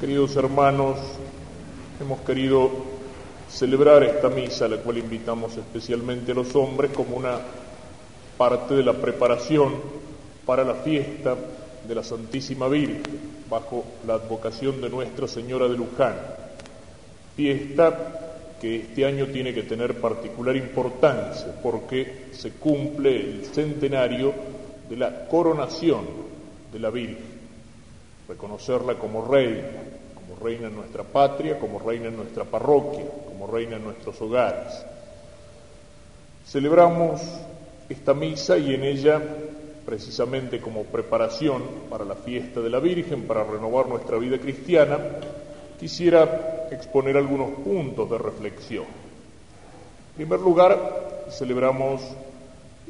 Queridos hermanos, hemos querido celebrar esta misa, a la cual invitamos especialmente a los hombres, como una parte de la preparación para la fiesta de la Santísima Virgen, bajo la advocación de Nuestra Señora de Luján. Fiesta que este año tiene que tener particular importancia porque se cumple el centenario de la coronación de la Virgen reconocerla como reina, como reina en nuestra patria, como reina en nuestra parroquia, como reina en nuestros hogares. Celebramos esta misa y en ella, precisamente como preparación para la fiesta de la Virgen, para renovar nuestra vida cristiana, quisiera exponer algunos puntos de reflexión. En primer lugar, celebramos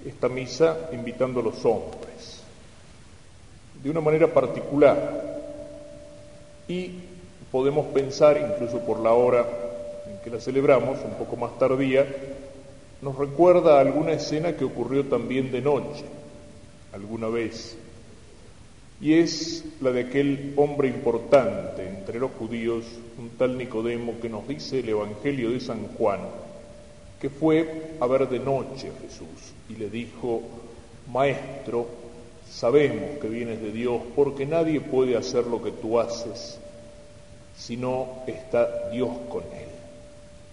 esta misa invitando a los hombres, de una manera particular, y podemos pensar, incluso por la hora en que la celebramos, un poco más tardía, nos recuerda alguna escena que ocurrió también de noche, alguna vez, y es la de aquel hombre importante entre los judíos, un tal Nicodemo, que nos dice el Evangelio de San Juan, que fue a ver de noche a Jesús y le dijo, Maestro, Sabemos que vienes de Dios porque nadie puede hacer lo que tú haces si no está Dios con él.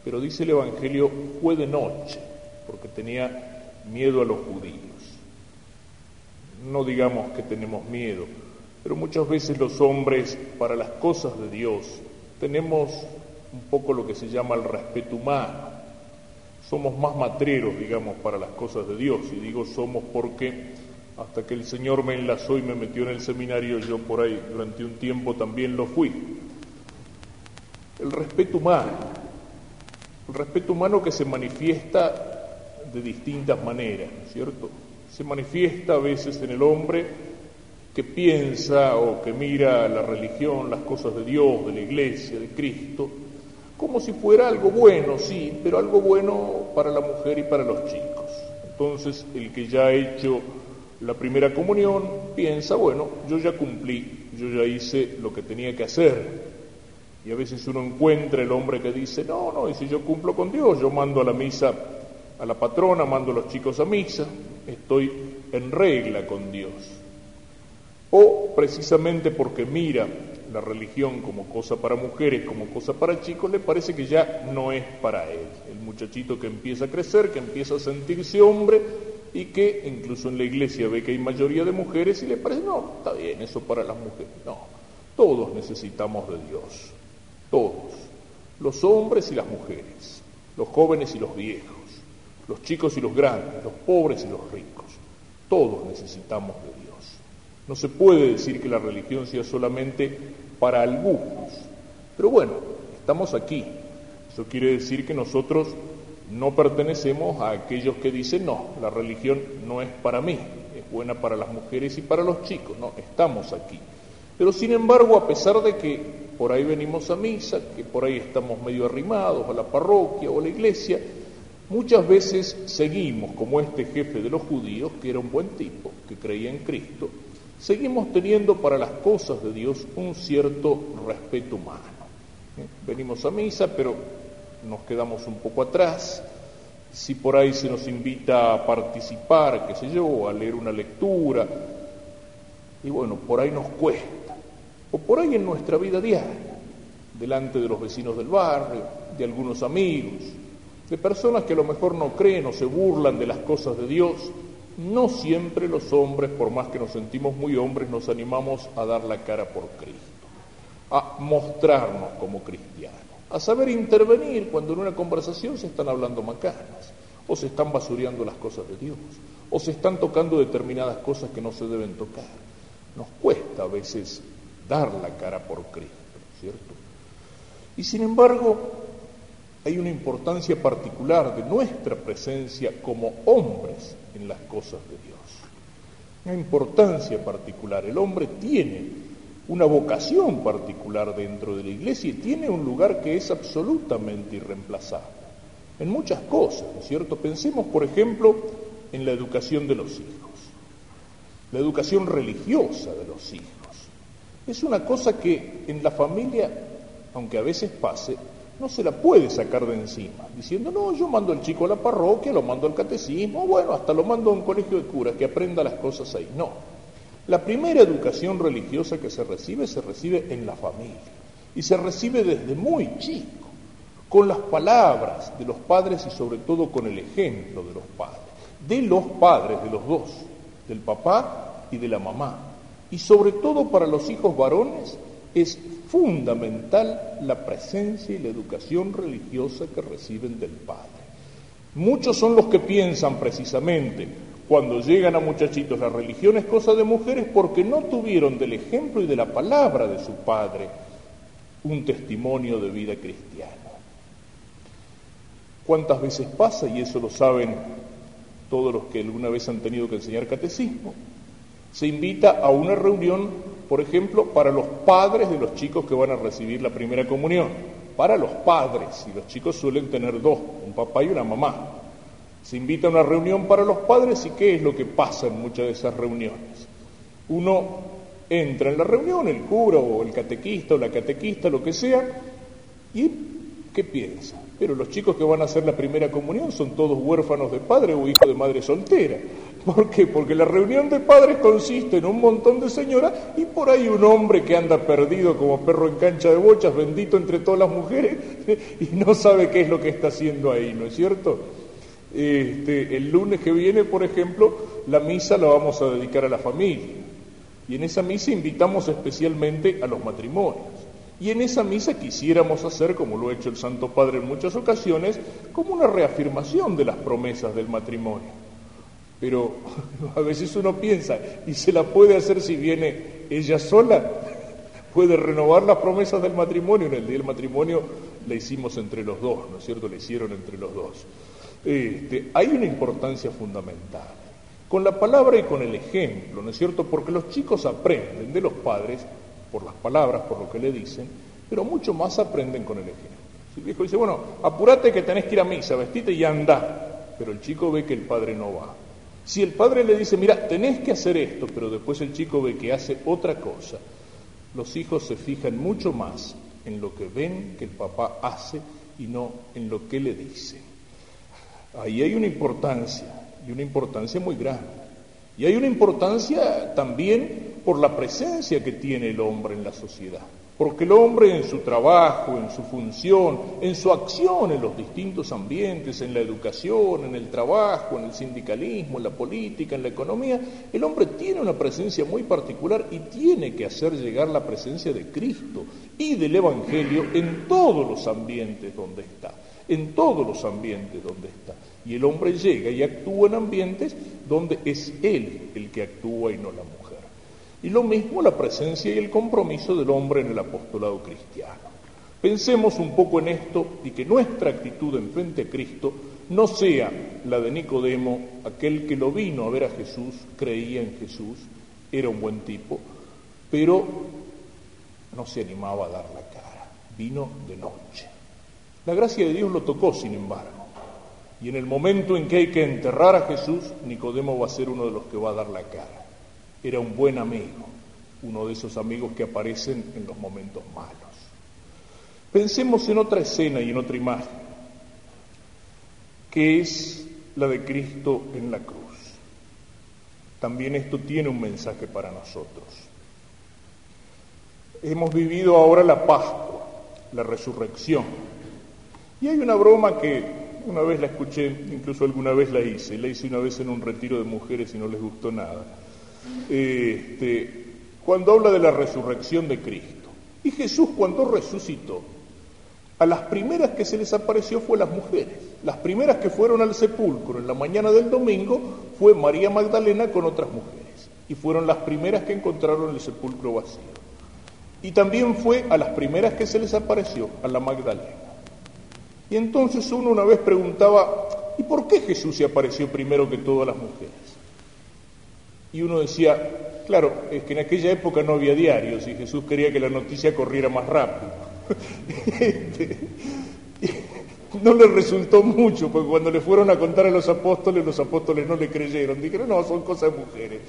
Pero dice el Evangelio, fue de noche porque tenía miedo a los judíos. No digamos que tenemos miedo, pero muchas veces los hombres para las cosas de Dios tenemos un poco lo que se llama el respeto humano. Somos más matreros, digamos, para las cosas de Dios. Y digo somos porque hasta que el Señor me enlazó y me metió en el seminario, yo por ahí durante un tiempo también lo fui. El respeto humano, el respeto humano que se manifiesta de distintas maneras, ¿no es cierto? Se manifiesta a veces en el hombre que piensa o que mira la religión, las cosas de Dios, de la iglesia, de Cristo, como si fuera algo bueno, sí, pero algo bueno para la mujer y para los chicos. Entonces, el que ya ha hecho la primera comunión, piensa, bueno, yo ya cumplí, yo ya hice lo que tenía que hacer. Y a veces uno encuentra el hombre que dice, no, no, y si yo cumplo con Dios, yo mando a la misa a la patrona, mando a los chicos a misa, estoy en regla con Dios. O precisamente porque mira la religión como cosa para mujeres, como cosa para chicos, le parece que ya no es para él. El muchachito que empieza a crecer, que empieza a sentirse hombre, y que incluso en la iglesia ve que hay mayoría de mujeres y le parece, no, está bien, eso para las mujeres. No, todos necesitamos de Dios, todos, los hombres y las mujeres, los jóvenes y los viejos, los chicos y los grandes, los pobres y los ricos, todos necesitamos de Dios. No se puede decir que la religión sea solamente para algunos, pero bueno, estamos aquí. Eso quiere decir que nosotros no pertenecemos a aquellos que dicen, no, la religión no es para mí, es buena para las mujeres y para los chicos, no, estamos aquí. Pero sin embargo, a pesar de que por ahí venimos a misa, que por ahí estamos medio arrimados a la parroquia o a la iglesia, muchas veces seguimos, como este jefe de los judíos, que era un buen tipo, que creía en Cristo, seguimos teniendo para las cosas de Dios un cierto respeto humano. ¿Eh? Venimos a misa, pero nos quedamos un poco atrás. Si por ahí se nos invita a participar, qué sé yo, a leer una lectura, y bueno, por ahí nos cuesta. O por ahí en nuestra vida diaria, delante de los vecinos del barrio, de algunos amigos, de personas que a lo mejor no creen o se burlan de las cosas de Dios, no siempre los hombres, por más que nos sentimos muy hombres, nos animamos a dar la cara por Cristo, a mostrarnos como cristianos a saber intervenir cuando en una conversación se están hablando macanas, o se están basureando las cosas de Dios, o se están tocando determinadas cosas que no se deben tocar. Nos cuesta a veces dar la cara por Cristo, ¿cierto? Y sin embargo, hay una importancia particular de nuestra presencia como hombres en las cosas de Dios. Una importancia particular. El hombre tiene una vocación particular dentro de la iglesia y tiene un lugar que es absolutamente irreemplazable en muchas cosas, ¿no es cierto? Pensemos, por ejemplo, en la educación de los hijos, la educación religiosa de los hijos. Es una cosa que en la familia, aunque a veces pase, no se la puede sacar de encima, diciendo, no, yo mando al chico a la parroquia, lo mando al catecismo, bueno, hasta lo mando a un colegio de curas, que aprenda las cosas ahí. No. La primera educación religiosa que se recibe, se recibe en la familia. Y se recibe desde muy chico, con las palabras de los padres y sobre todo con el ejemplo de los padres. De los padres, de los dos, del papá y de la mamá. Y sobre todo para los hijos varones es fundamental la presencia y la educación religiosa que reciben del Padre. Muchos son los que piensan precisamente, cuando llegan a muchachitos, la religión es cosa de mujeres porque no tuvieron del ejemplo y de la palabra de su Padre un testimonio de vida cristiana. ¿Cuántas veces pasa, y eso lo saben todos los que alguna vez han tenido que enseñar catecismo, se invita a una reunión por ejemplo, para los padres de los chicos que van a recibir la primera comunión. Para los padres, y los chicos suelen tener dos, un papá y una mamá. Se invita a una reunión para los padres y ¿qué es lo que pasa en muchas de esas reuniones? Uno entra en la reunión, el cura o el catequista o la catequista, lo que sea, y ¿qué piensa? Pero los chicos que van a hacer la primera comunión son todos huérfanos de padre o hijos de madre soltera. ¿Por qué? Porque la reunión de padres consiste en un montón de señoras y por ahí un hombre que anda perdido como perro en cancha de bochas, bendito entre todas las mujeres, y no sabe qué es lo que está haciendo ahí, ¿no es cierto? Este, el lunes que viene, por ejemplo, la misa la vamos a dedicar a la familia. Y en esa misa invitamos especialmente a los matrimonios. Y en esa misa quisiéramos hacer, como lo ha hecho el Santo Padre en muchas ocasiones, como una reafirmación de las promesas del matrimonio. Pero a veces uno piensa, ¿y se la puede hacer si viene ella sola? Puede renovar las promesas del matrimonio. En el día del matrimonio la hicimos entre los dos, ¿no es cierto? La hicieron entre los dos. Este, hay una importancia fundamental. Con la palabra y con el ejemplo, ¿no es cierto? Porque los chicos aprenden de los padres por las palabras, por lo que le dicen, pero mucho más aprenden con el ejemplo. Si el viejo dice, bueno, apúrate que tenés que ir a misa, vestite y anda, pero el chico ve que el padre no va. Si el padre le dice, mira, tenés que hacer esto, pero después el chico ve que hace otra cosa, los hijos se fijan mucho más en lo que ven que el papá hace y no en lo que le dice. Ahí hay una importancia, y una importancia muy grande. Y hay una importancia también por la presencia que tiene el hombre en la sociedad. Porque el hombre en su trabajo, en su función, en su acción en los distintos ambientes, en la educación, en el trabajo, en el sindicalismo, en la política, en la economía, el hombre tiene una presencia muy particular y tiene que hacer llegar la presencia de Cristo y del Evangelio en todos los ambientes donde está, en todos los ambientes donde está. Y el hombre llega y actúa en ambientes donde es Él el que actúa y no la mujer. Y lo mismo la presencia y el compromiso del hombre en el apostolado cristiano. Pensemos un poco en esto y que nuestra actitud en frente a Cristo no sea la de Nicodemo, aquel que lo vino a ver a Jesús, creía en Jesús, era un buen tipo, pero no se animaba a dar la cara, vino de noche. La gracia de Dios lo tocó, sin embargo, y en el momento en que hay que enterrar a Jesús, Nicodemo va a ser uno de los que va a dar la cara era un buen amigo, uno de esos amigos que aparecen en los momentos malos. Pensemos en otra escena y en otra imagen, que es la de Cristo en la cruz. También esto tiene un mensaje para nosotros. Hemos vivido ahora la Pascua, la resurrección. Y hay una broma que una vez la escuché, incluso alguna vez la hice, la hice una vez en un retiro de mujeres y no les gustó nada este, cuando habla de la resurrección de Cristo. Y Jesús cuando resucitó, a las primeras que se les apareció fue las mujeres. Las primeras que fueron al sepulcro en la mañana del domingo fue María Magdalena con otras mujeres. Y fueron las primeras que encontraron el sepulcro vacío. Y también fue a las primeras que se les apareció, a la Magdalena. Y entonces uno una vez preguntaba, ¿y por qué Jesús se apareció primero que todas las mujeres? Y uno decía, claro, es que en aquella época no había diarios y Jesús quería que la noticia corriera más rápido. Este, no le resultó mucho, porque cuando le fueron a contar a los apóstoles, los apóstoles no le creyeron. Dijeron, no, son cosas de mujeres.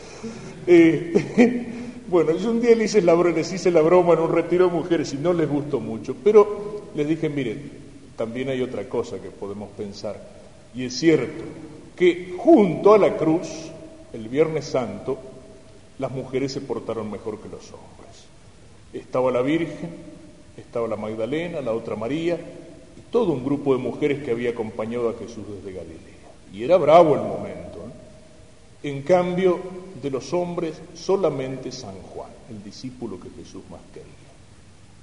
Eh, Bueno, yo un día le hice, la, les hice la broma en un retiro de mujeres y no les gustó mucho, pero les dije, miren, también hay otra cosa que podemos pensar, y es cierto, que junto a la cruz, el Viernes Santo, las mujeres se portaron mejor que los hombres. Estaba la Virgen, estaba la Magdalena, la otra María, y todo un grupo de mujeres que había acompañado a Jesús desde Galilea. Y era bravo el momento. ¿eh? En cambio, de los hombres, solamente San Juan, el discípulo que Jesús más quería.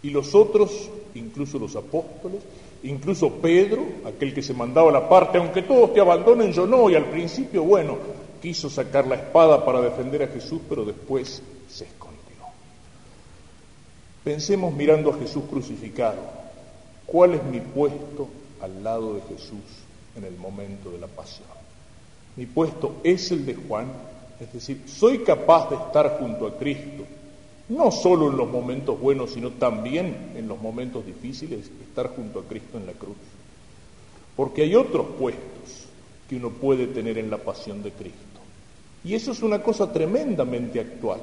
Y los otros, incluso los apóstoles, incluso Pedro, aquel que se mandaba la parte, aunque todos te abandonen, yo no, y al principio, bueno, quiso sacar la espada para defender a Jesús, pero después se escondió. Pensemos mirando a Jesús crucificado, ¿cuál es mi puesto al lado de Jesús en el momento de la pasión? Mi puesto es el de Juan, es decir, soy capaz de estar junto a Cristo, no solo en los momentos buenos, sino también en los momentos difíciles, estar junto a Cristo en la cruz. Porque hay otros puestos que uno puede tener en la pasión de Cristo. Y eso es una cosa tremendamente actual.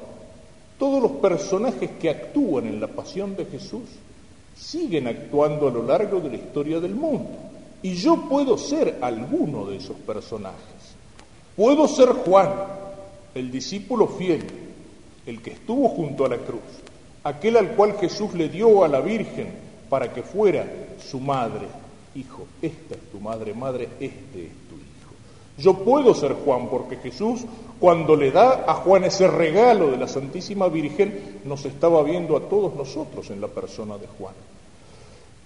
Todos los personajes que actúan en la pasión de Jesús siguen actuando a lo largo de la historia del mundo. Y yo puedo ser alguno de esos personajes. Puedo ser Juan, el discípulo fiel, el que estuvo junto a la cruz, aquel al cual Jesús le dio a la Virgen para que fuera su madre. Hijo, esta es tu madre, madre, este es tu hijo. Yo puedo ser Juan porque Jesús, cuando le da a Juan ese regalo de la Santísima Virgen, nos estaba viendo a todos nosotros en la persona de Juan.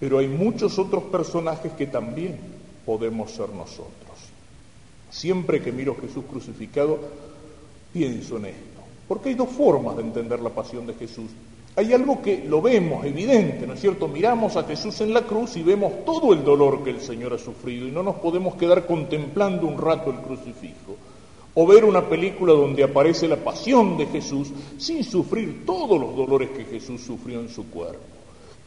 Pero hay muchos otros personajes que también podemos ser nosotros. Siempre que miro a Jesús crucificado, pienso en esto. Porque hay dos formas de entender la pasión de Jesús. Hay algo que lo vemos evidente, ¿no es cierto? Miramos a Jesús en la cruz y vemos todo el dolor que el Señor ha sufrido y no nos podemos quedar contemplando un rato el crucifijo. O ver una película donde aparece la pasión de Jesús sin sufrir todos los dolores que Jesús sufrió en su cuerpo.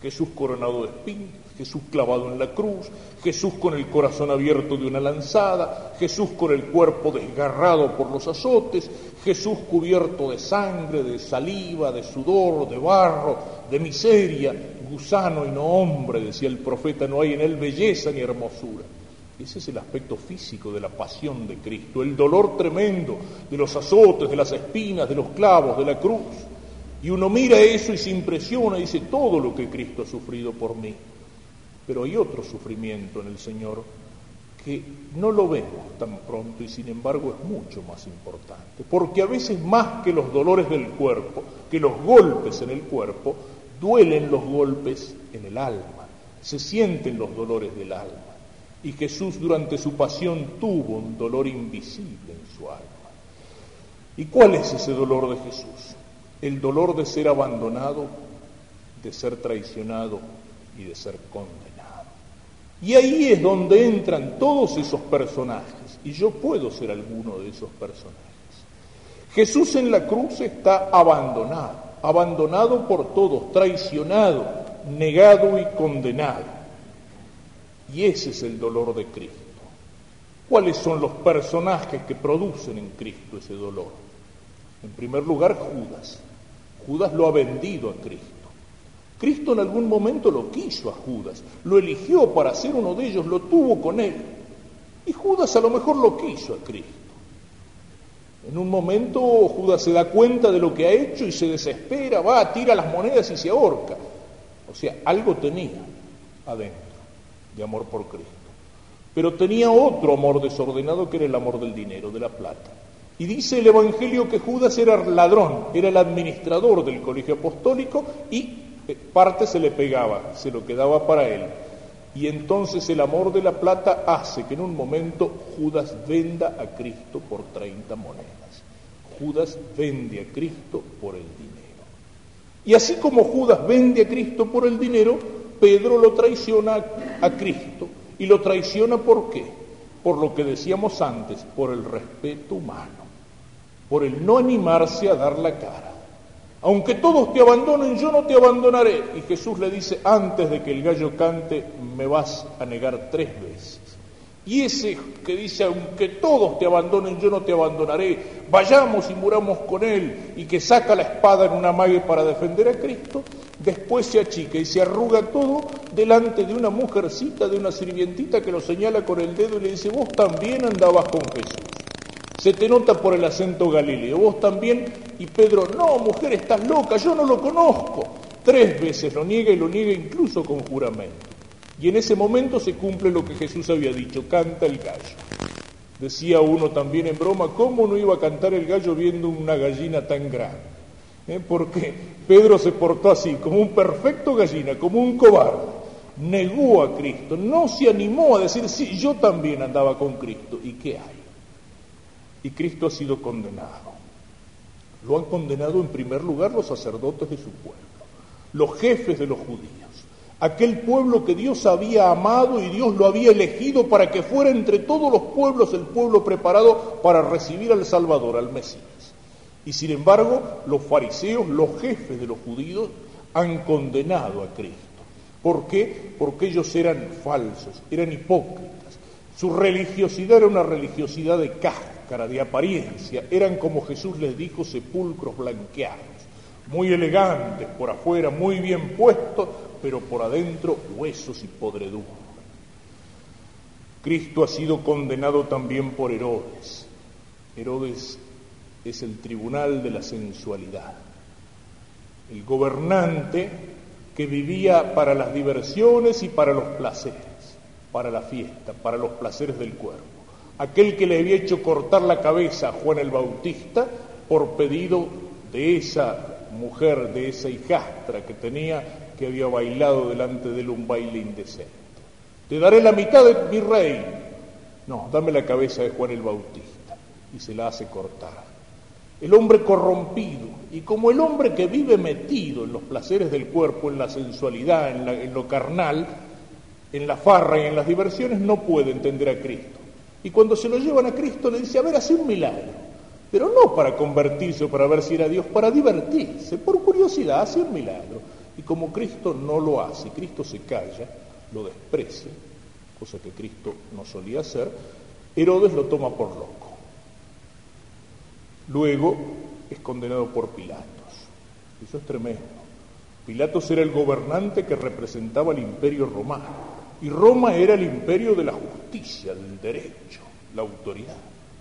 Jesús coronado de espinas, Jesús clavado en la cruz, Jesús con el corazón abierto de una lanzada, Jesús con el cuerpo desgarrado por los azotes, Jesús cubierto de sangre, de saliva, de sudor, de barro, de miseria, gusano y no hombre, decía el profeta, no hay en él belleza ni hermosura. Ese es el aspecto físico de la pasión de Cristo, el dolor tremendo de los azotes, de las espinas, de los clavos, de la cruz. Y uno mira eso y se impresiona y dice todo lo que Cristo ha sufrido por mí. Pero hay otro sufrimiento en el Señor que no lo vemos tan pronto y sin embargo es mucho más importante. Porque a veces más que los dolores del cuerpo, que los golpes en el cuerpo, duelen los golpes en el alma, se sienten los dolores del alma. Y Jesús durante su pasión tuvo un dolor invisible en su alma. ¿Y cuál es ese dolor de Jesús? el dolor de ser abandonado, de ser traicionado y de ser condenado. Y ahí es donde entran todos esos personajes, y yo puedo ser alguno de esos personajes. Jesús en la cruz está abandonado, abandonado por todos, traicionado, negado y condenado. Y ese es el dolor de Cristo. ¿Cuáles son los personajes que producen en Cristo ese dolor? En primer lugar, Judas. Judas lo ha vendido a Cristo. Cristo en algún momento lo quiso a Judas, lo eligió para ser uno de ellos, lo tuvo con él. Y Judas a lo mejor lo quiso a Cristo. En un momento Judas se da cuenta de lo que ha hecho y se desespera, va, tira las monedas y se ahorca. O sea, algo tenía adentro de amor por Cristo. Pero tenía otro amor desordenado que era el amor del dinero, de la plata. Y dice el Evangelio que Judas era ladrón, era el administrador del colegio apostólico y parte se le pegaba, se lo quedaba para él. Y entonces el amor de la plata hace que en un momento Judas venda a Cristo por 30 monedas. Judas vende a Cristo por el dinero. Y así como Judas vende a Cristo por el dinero, Pedro lo traiciona a Cristo. ¿Y lo traiciona por qué? Por lo que decíamos antes, por el respeto humano por el no animarse a dar la cara. Aunque todos te abandonen, yo no te abandonaré. Y Jesús le dice, antes de que el gallo cante, me vas a negar tres veces. Y ese que dice, aunque todos te abandonen, yo no te abandonaré, vayamos y muramos con él, y que saca la espada en una mague para defender a Cristo, después se achica y se arruga todo delante de una mujercita, de una sirvientita que lo señala con el dedo y le dice, vos también andabas con Jesús. Se te nota por el acento galileo, vos también, y Pedro, no, mujer, estás loca, yo no lo conozco. Tres veces lo niega y lo niega incluso con juramento. Y en ese momento se cumple lo que Jesús había dicho, canta el gallo. Decía uno también en broma, ¿cómo no iba a cantar el gallo viendo una gallina tan grande? ¿Eh? Porque Pedro se portó así, como un perfecto gallina, como un cobarde. Negó a Cristo, no se animó a decir, sí, yo también andaba con Cristo. ¿Y qué hay? Y Cristo ha sido condenado. Lo han condenado en primer lugar los sacerdotes de su pueblo, los jefes de los judíos aquel pueblo que Dios había amado y Dios lo había elegido para que fuera entre todos los pueblos el pueblo preparado para recibir al Salvador, al Mesías. Y sin embargo, los fariseos, los jefes de los judíos, han condenado a Cristo. ¿Por qué? Porque ellos eran falsos, eran hipócritas. Su religiosidad era una religiosidad de cáscara, de apariencia. Eran, como Jesús les dijo, sepulcros blanqueados, muy elegantes por afuera, muy bien puestos, pero por adentro huesos y podredumbre. Cristo ha sido condenado también por Herodes. Herodes es el tribunal de la sensualidad, el gobernante que vivía para las diversiones y para los placeres, para la fiesta, para los placeres del cuerpo. Aquel que le había hecho cortar la cabeza a Juan el Bautista por pedido de esa mujer, de esa hijastra que tenía que había bailado delante de él un baile indecente. Te daré la mitad de mi rey. No, dame la cabeza de Juan el Bautista. Y se la hace cortar. El hombre corrompido, y como el hombre que vive metido en los placeres del cuerpo, en la sensualidad, en, en lo carnal, en la farra y en las diversiones, no puede entender a Cristo. Y cuando se lo llevan a Cristo le dice, a ver, hace un milagro. Pero no para convertirse o para ver si era Dios, para divertirse, por curiosidad, hace un milagro. Y como Cristo no lo hace, Cristo se calla, lo desprecia, cosa que Cristo no solía hacer, Herodes lo toma por loco. Luego es condenado por Pilatos. Eso es tremendo. Pilatos era el gobernante que representaba el imperio romano. Y Roma era el imperio de la justicia, del derecho, la autoridad,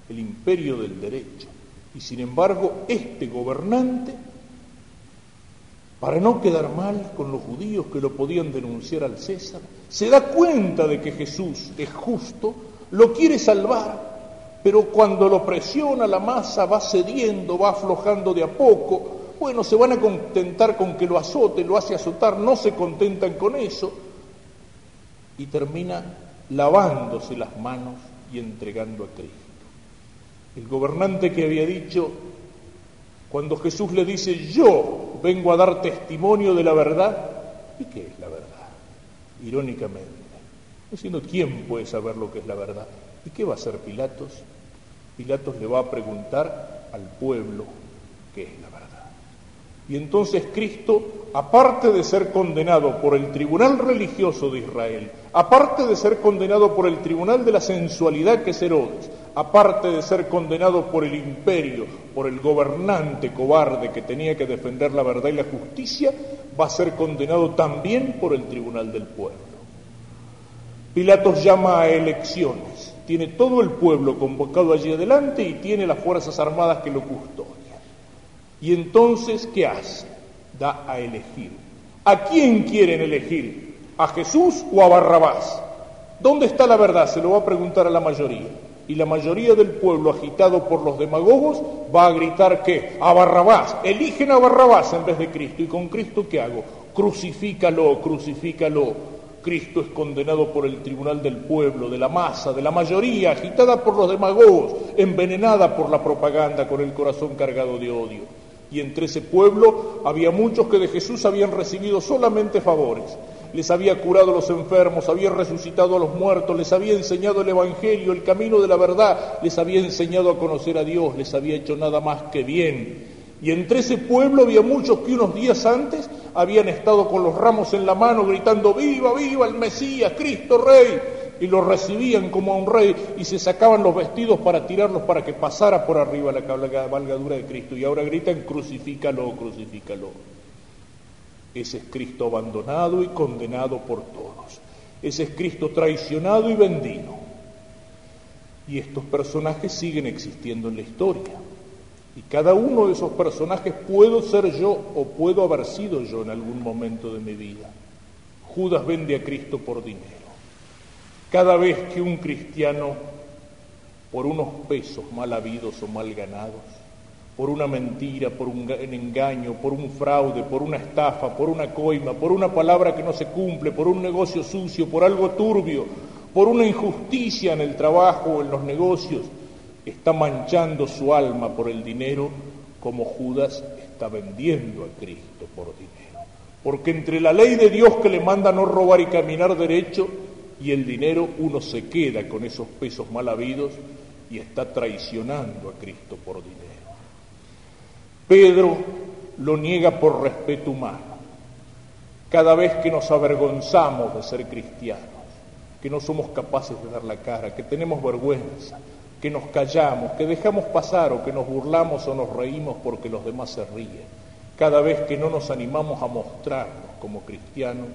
el imperio del derecho. Y sin embargo, este gobernante para no quedar mal con los judíos que lo podían denunciar al César, se da cuenta de que Jesús es justo, lo quiere salvar, pero cuando lo presiona la masa va cediendo, va aflojando de a poco, bueno, se van a contentar con que lo azote, lo hace azotar, no se contentan con eso, y termina lavándose las manos y entregando a Cristo. El gobernante que había dicho, cuando Jesús le dice, yo vengo a dar testimonio de la verdad, ¿y qué es la verdad? Irónicamente, diciendo, ¿quién puede saber lo que es la verdad? ¿Y qué va a hacer Pilatos? Pilatos le va a preguntar al pueblo qué es la verdad. Y entonces Cristo, aparte de ser condenado por el tribunal religioso de Israel, aparte de ser condenado por el tribunal de la sensualidad que es Herodes, aparte de ser condenado por el imperio, por el gobernante cobarde que tenía que defender la verdad y la justicia, va a ser condenado también por el tribunal del pueblo. Pilatos llama a elecciones, tiene todo el pueblo convocado allí adelante y tiene las fuerzas armadas que lo custodian. Y entonces, ¿qué hace? Da a elegir. ¿A quién quieren elegir? ¿A Jesús o a Barrabás? ¿Dónde está la verdad? Se lo va a preguntar a la mayoría y la mayoría del pueblo, agitado por los demagogos, va a gritar que a Barrabás, eligen a Barrabás en vez de Cristo. ¿Y con Cristo qué hago? Crucifícalo, crucifícalo. Cristo es condenado por el tribunal del pueblo, de la masa, de la mayoría, agitada por los demagogos, envenenada por la propaganda, con el corazón cargado de odio. Y entre ese pueblo había muchos que de Jesús habían recibido solamente favores les había curado a los enfermos, había resucitado a los muertos, les había enseñado el Evangelio, el camino de la verdad, les había enseñado a conocer a Dios, les había hecho nada más que bien. Y entre ese pueblo había muchos que unos días antes habían estado con los ramos en la mano gritando, viva, viva el Mesías, Cristo Rey. Y lo recibían como a un rey y se sacaban los vestidos para tirarlos para que pasara por arriba la cabalgadura de Cristo y ahora gritan crucifícalo, crucifícalo. Ese es Cristo abandonado y condenado por todos. Ese es Cristo traicionado y vendido. Y estos personajes siguen existiendo en la historia. Y cada uno de esos personajes puedo ser yo o puedo haber sido yo en algún momento de mi vida. Judas vende a Cristo por dinero. Cada vez que un cristiano, por unos pesos mal habidos o mal ganados, por una mentira, por un engaño, por un fraude, por una estafa, por una coima, por una palabra que no se cumple, por un negocio sucio, por algo turbio, por una injusticia en el trabajo o en los negocios, está manchando su alma por el dinero como Judas está vendiendo a Cristo por dinero. Porque entre la ley de Dios que le manda no robar y caminar derecho y el dinero uno se queda con esos pesos mal habidos y está traicionando a Cristo por dinero. Pedro lo niega por respeto humano. Cada vez que nos avergonzamos de ser cristianos, que no somos capaces de dar la cara, que tenemos vergüenza, que nos callamos, que dejamos pasar o que nos burlamos o nos reímos porque los demás se ríen, cada vez que no nos animamos a mostrarnos como cristianos,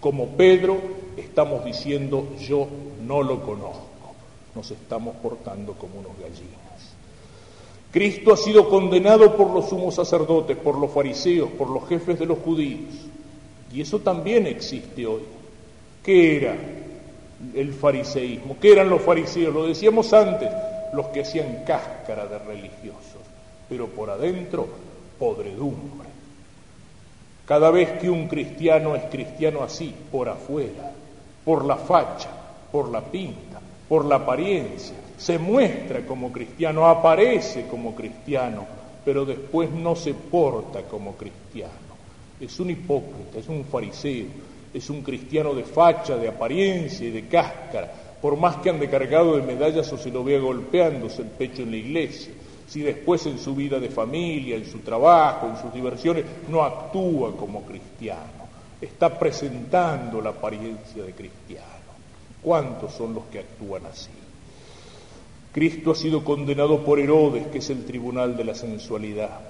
como Pedro, estamos diciendo yo no lo conozco, nos estamos portando como unos gallinas. Cristo ha sido condenado por los sumos sacerdotes, por los fariseos, por los jefes de los judíos. Y eso también existe hoy. ¿Qué era el fariseísmo? ¿Qué eran los fariseos? Lo decíamos antes, los que hacían cáscara de religiosos, pero por adentro podredumbre. Cada vez que un cristiano es cristiano así, por afuera, por la facha, por la pinta, por la apariencia, se muestra como cristiano, aparece como cristiano, pero después no se porta como cristiano. Es un hipócrita, es un fariseo, es un cristiano de facha, de apariencia y de cáscara, por más que ande cargado de medallas o se lo vea golpeándose el pecho en la iglesia, si después en su vida de familia, en su trabajo, en sus diversiones, no actúa como cristiano, está presentando la apariencia de cristiano. ¿Cuántos son los que actúan así? Cristo ha sido condenado por Herodes, que es el tribunal de la sensualidad.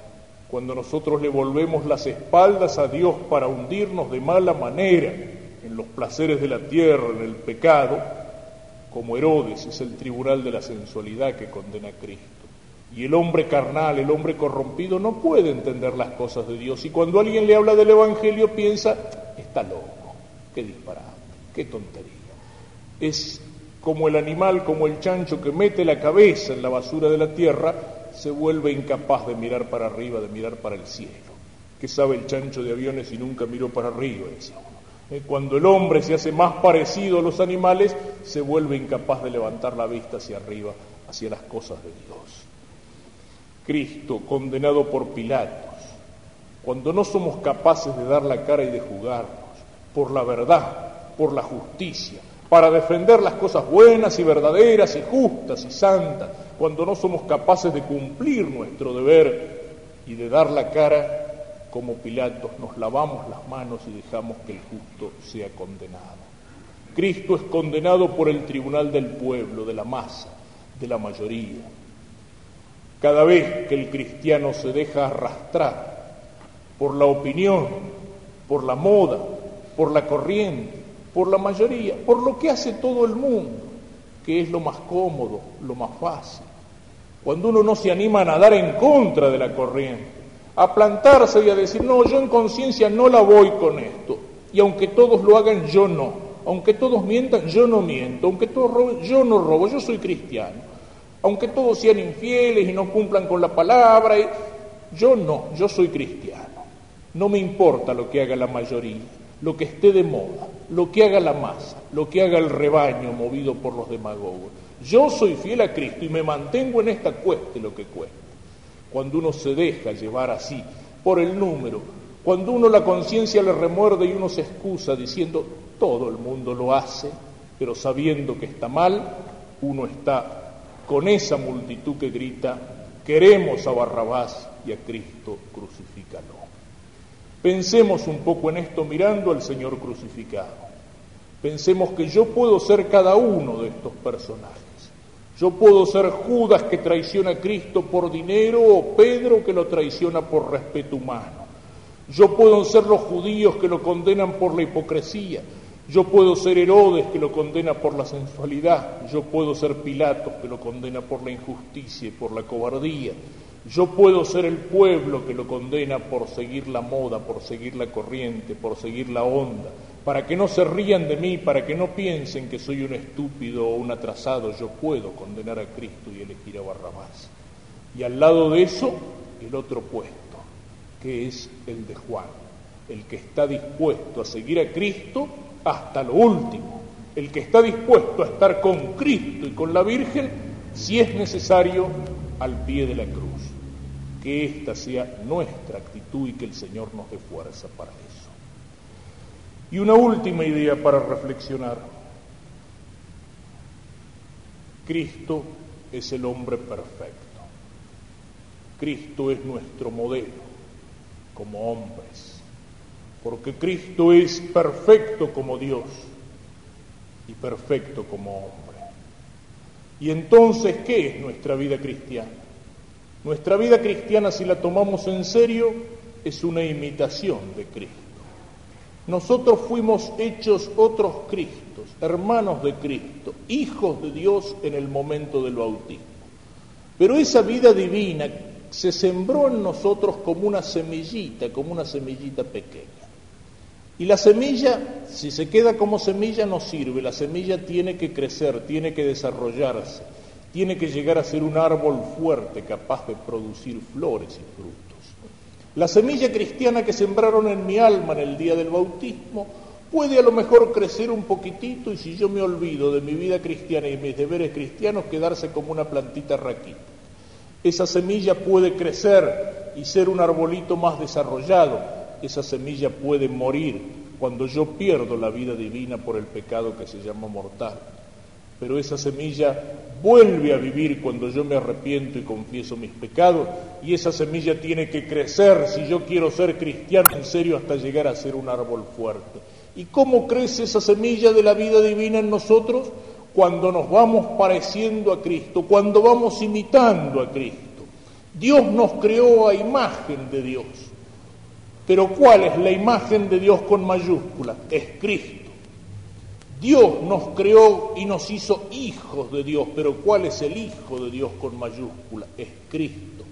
Cuando nosotros le volvemos las espaldas a Dios para hundirnos de mala manera en los placeres de la tierra, en el pecado, como Herodes es el tribunal de la sensualidad que condena a Cristo. Y el hombre carnal, el hombre corrompido, no puede entender las cosas de Dios. Y cuando alguien le habla del Evangelio piensa, está loco, qué disparate, qué tontería. Es como el animal, como el chancho que mete la cabeza en la basura de la tierra, se vuelve incapaz de mirar para arriba, de mirar para el cielo. ¿Qué sabe el chancho de aviones si nunca miró para arriba? Eh, cuando el hombre se hace más parecido a los animales, se vuelve incapaz de levantar la vista hacia arriba, hacia las cosas de Dios. Cristo, condenado por Pilatos, cuando no somos capaces de dar la cara y de jugarnos por la verdad, por la justicia, para defender las cosas buenas y verdaderas y justas y santas, cuando no somos capaces de cumplir nuestro deber y de dar la cara, como Pilatos nos lavamos las manos y dejamos que el justo sea condenado. Cristo es condenado por el tribunal del pueblo, de la masa, de la mayoría. Cada vez que el cristiano se deja arrastrar por la opinión, por la moda, por la corriente, por la mayoría, por lo que hace todo el mundo, que es lo más cómodo, lo más fácil. Cuando uno no se anima a nadar en contra de la corriente, a plantarse y a decir, no, yo en conciencia no la voy con esto, y aunque todos lo hagan, yo no, aunque todos mientan, yo no miento, aunque todos roben, yo no robo, yo soy cristiano, aunque todos sean infieles y no cumplan con la palabra, yo no, yo soy cristiano, no me importa lo que haga la mayoría, lo que esté de moda, lo que haga la masa, lo que haga el rebaño movido por los demagogos. Yo soy fiel a Cristo y me mantengo en esta cueste lo que cueste. Cuando uno se deja llevar así por el número, cuando uno la conciencia le remuerde y uno se excusa diciendo todo el mundo lo hace, pero sabiendo que está mal, uno está con esa multitud que grita, queremos a Barrabás y a Cristo crucifícalo. Pensemos un poco en esto mirando al Señor crucificado. Pensemos que yo puedo ser cada uno de estos personajes. Yo puedo ser Judas que traiciona a Cristo por dinero o Pedro que lo traiciona por respeto humano. Yo puedo ser los judíos que lo condenan por la hipocresía. Yo puedo ser Herodes que lo condena por la sensualidad. Yo puedo ser Pilatos que lo condena por la injusticia y por la cobardía. Yo puedo ser el pueblo que lo condena por seguir la moda, por seguir la corriente, por seguir la onda, para que no se rían de mí, para que no piensen que soy un estúpido o un atrasado, yo puedo condenar a Cristo y elegir a Barrabás. Y al lado de eso, el otro puesto, que es el de Juan, el que está dispuesto a seguir a Cristo hasta lo último, el que está dispuesto a estar con Cristo y con la Virgen, si es necesario, al pie de la cruz que esta sea nuestra actitud y que el Señor nos dé fuerza para eso. Y una última idea para reflexionar. Cristo es el hombre perfecto. Cristo es nuestro modelo como hombres, porque Cristo es perfecto como Dios y perfecto como hombre. Y entonces, ¿qué es nuestra vida cristiana? Nuestra vida cristiana, si la tomamos en serio, es una imitación de Cristo. Nosotros fuimos hechos otros Cristos, hermanos de Cristo, hijos de Dios en el momento del bautismo. Pero esa vida divina se sembró en nosotros como una semillita, como una semillita pequeña. Y la semilla, si se queda como semilla, no sirve. La semilla tiene que crecer, tiene que desarrollarse tiene que llegar a ser un árbol fuerte capaz de producir flores y frutos. La semilla cristiana que sembraron en mi alma en el día del bautismo puede a lo mejor crecer un poquitito y si yo me olvido de mi vida cristiana y mis deberes cristianos quedarse como una plantita raquita. Esa semilla puede crecer y ser un arbolito más desarrollado. Esa semilla puede morir cuando yo pierdo la vida divina por el pecado que se llama mortal pero esa semilla vuelve a vivir cuando yo me arrepiento y confieso mis pecados, y esa semilla tiene que crecer si yo quiero ser cristiano en serio hasta llegar a ser un árbol fuerte. ¿Y cómo crece esa semilla de la vida divina en nosotros? Cuando nos vamos pareciendo a Cristo, cuando vamos imitando a Cristo. Dios nos creó a imagen de Dios. Pero ¿cuál es la imagen de Dios con mayúscula? Es Cristo. Dios nos creó y nos hizo hijos de Dios, pero ¿cuál es el Hijo de Dios con mayúscula? Es Cristo.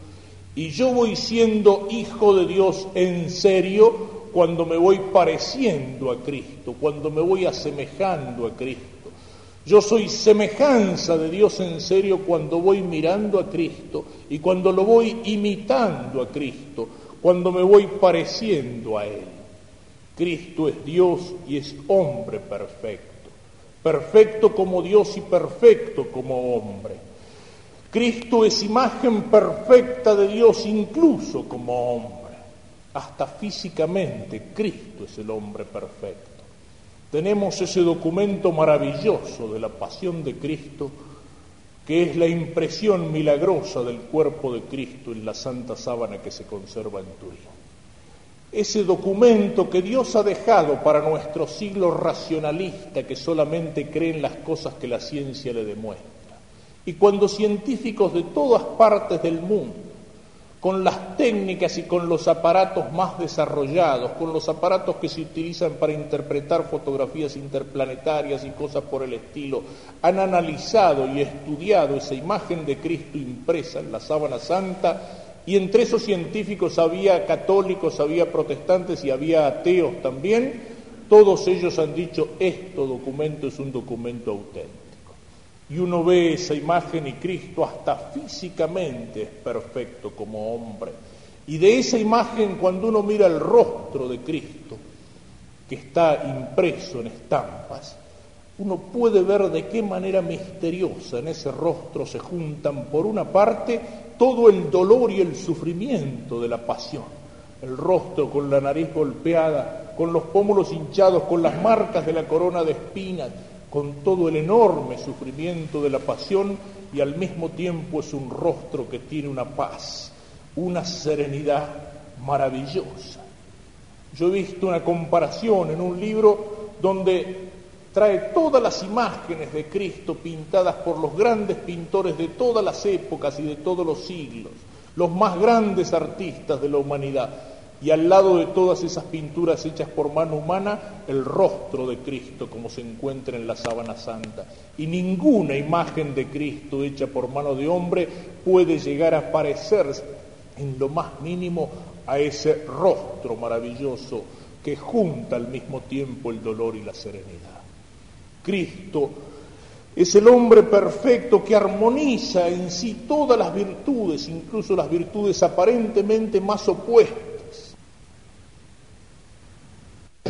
Y yo voy siendo hijo de Dios en serio cuando me voy pareciendo a Cristo, cuando me voy asemejando a Cristo. Yo soy semejanza de Dios en serio cuando voy mirando a Cristo y cuando lo voy imitando a Cristo, cuando me voy pareciendo a Él. Cristo es Dios y es hombre perfecto perfecto como Dios y perfecto como hombre. Cristo es imagen perfecta de Dios incluso como hombre. Hasta físicamente Cristo es el hombre perfecto. Tenemos ese documento maravilloso de la pasión de Cristo, que es la impresión milagrosa del cuerpo de Cristo en la santa sábana que se conserva en Turín ese documento que Dios ha dejado para nuestro siglo racionalista que solamente cree en las cosas que la ciencia le demuestra. Y cuando científicos de todas partes del mundo, con las técnicas y con los aparatos más desarrollados, con los aparatos que se utilizan para interpretar fotografías interplanetarias y cosas por el estilo, han analizado y estudiado esa imagen de Cristo impresa en la sábana santa, y entre esos científicos había católicos, había protestantes y había ateos también. Todos ellos han dicho, este documento es un documento auténtico. Y uno ve esa imagen y Cristo hasta físicamente es perfecto como hombre. Y de esa imagen, cuando uno mira el rostro de Cristo, que está impreso en estampas, uno puede ver de qué manera misteriosa en ese rostro se juntan, por una parte, todo el dolor y el sufrimiento de la pasión, el rostro con la nariz golpeada, con los pómulos hinchados, con las marcas de la corona de espinas, con todo el enorme sufrimiento de la pasión y al mismo tiempo es un rostro que tiene una paz, una serenidad maravillosa. Yo he visto una comparación en un libro donde trae todas las imágenes de Cristo pintadas por los grandes pintores de todas las épocas y de todos los siglos, los más grandes artistas de la humanidad. Y al lado de todas esas pinturas hechas por mano humana, el rostro de Cristo como se encuentra en la sábana santa. Y ninguna imagen de Cristo hecha por mano de hombre puede llegar a parecerse en lo más mínimo a ese rostro maravilloso que junta al mismo tiempo el dolor y la serenidad. Cristo es el hombre perfecto que armoniza en sí todas las virtudes, incluso las virtudes aparentemente más opuestas.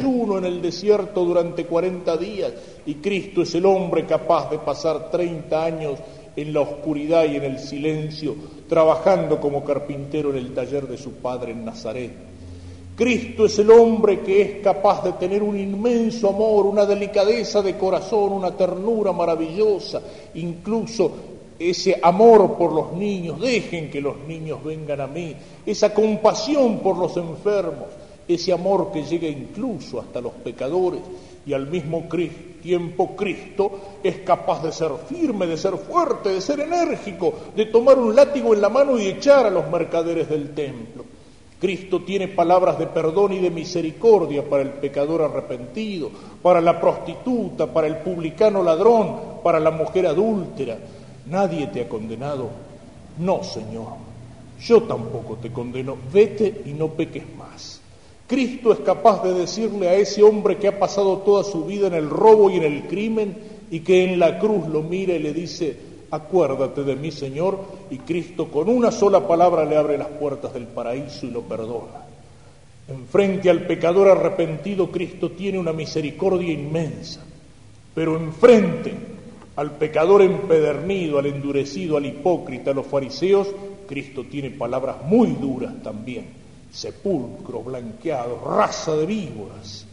Uno en el desierto durante 40 días y Cristo es el hombre capaz de pasar 30 años en la oscuridad y en el silencio, trabajando como carpintero en el taller de su padre en Nazaret. Cristo es el hombre que es capaz de tener un inmenso amor, una delicadeza de corazón, una ternura maravillosa, incluso ese amor por los niños, dejen que los niños vengan a mí, esa compasión por los enfermos, ese amor que llega incluso hasta los pecadores y al mismo tiempo Cristo es capaz de ser firme, de ser fuerte, de ser enérgico, de tomar un látigo en la mano y echar a los mercaderes del templo. Cristo tiene palabras de perdón y de misericordia para el pecador arrepentido, para la prostituta, para el publicano ladrón, para la mujer adúltera. Nadie te ha condenado. No, Señor. Yo tampoco te condeno. Vete y no peques más. Cristo es capaz de decirle a ese hombre que ha pasado toda su vida en el robo y en el crimen y que en la cruz lo mira y le dice, acuérdate de mí, Señor, y Cristo con una sola palabra le abre las puertas del paraíso y lo perdona. Enfrente al pecador arrepentido, Cristo tiene una misericordia inmensa, pero enfrente al pecador empedernido, al endurecido, al hipócrita, a los fariseos, Cristo tiene palabras muy duras también, sepulcro blanqueado, raza de víboras.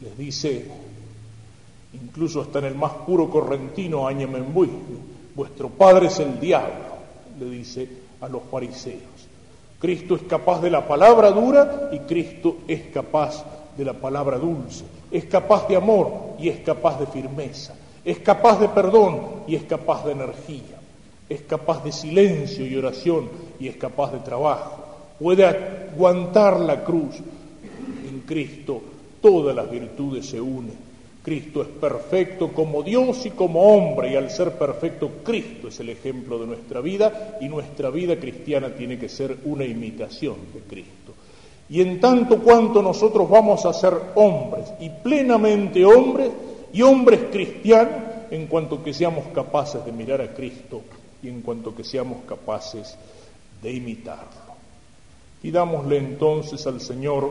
Les dice, incluso hasta en el más puro correntino Añemembui. Vuestro padre es el diablo, le dice a los fariseos. Cristo es capaz de la palabra dura y Cristo es capaz de la palabra dulce. Es capaz de amor y es capaz de firmeza. Es capaz de perdón y es capaz de energía. Es capaz de silencio y oración y es capaz de trabajo. Puede aguantar la cruz. En Cristo todas las virtudes se unen Cristo es perfecto como Dios y como hombre, y al ser perfecto, Cristo es el ejemplo de nuestra vida, y nuestra vida cristiana tiene que ser una imitación de Cristo. Y en tanto cuanto nosotros vamos a ser hombres, y plenamente hombres, y hombres cristianos, en cuanto que seamos capaces de mirar a Cristo y en cuanto que seamos capaces de imitarlo. Y dámosle entonces al Señor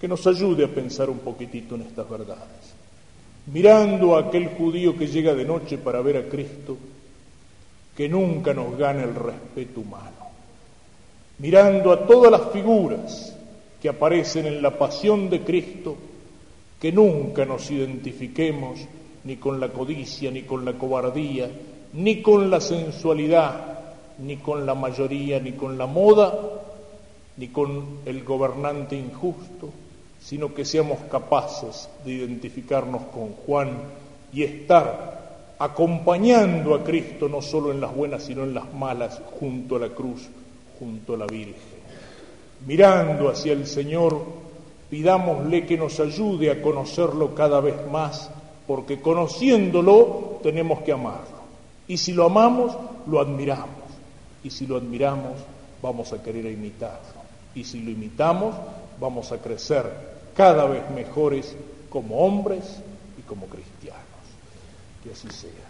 que nos ayude a pensar un poquitito en estas verdades. Mirando a aquel judío que llega de noche para ver a Cristo, que nunca nos gane el respeto humano, mirando a todas las figuras que aparecen en la pasión de Cristo, que nunca nos identifiquemos ni con la codicia, ni con la cobardía, ni con la sensualidad, ni con la mayoría, ni con la moda, ni con el gobernante injusto, sino que seamos capaces de identificarnos con Juan y estar acompañando a Cristo no solo en las buenas, sino en las malas, junto a la cruz, junto a la Virgen. Mirando hacia el Señor, pidámosle que nos ayude a conocerlo cada vez más, porque conociéndolo tenemos que amarlo. Y si lo amamos, lo admiramos. Y si lo admiramos, vamos a querer imitarlo. Y si lo imitamos, vamos a crecer cada vez mejores como hombres y como cristianos. Que así sea.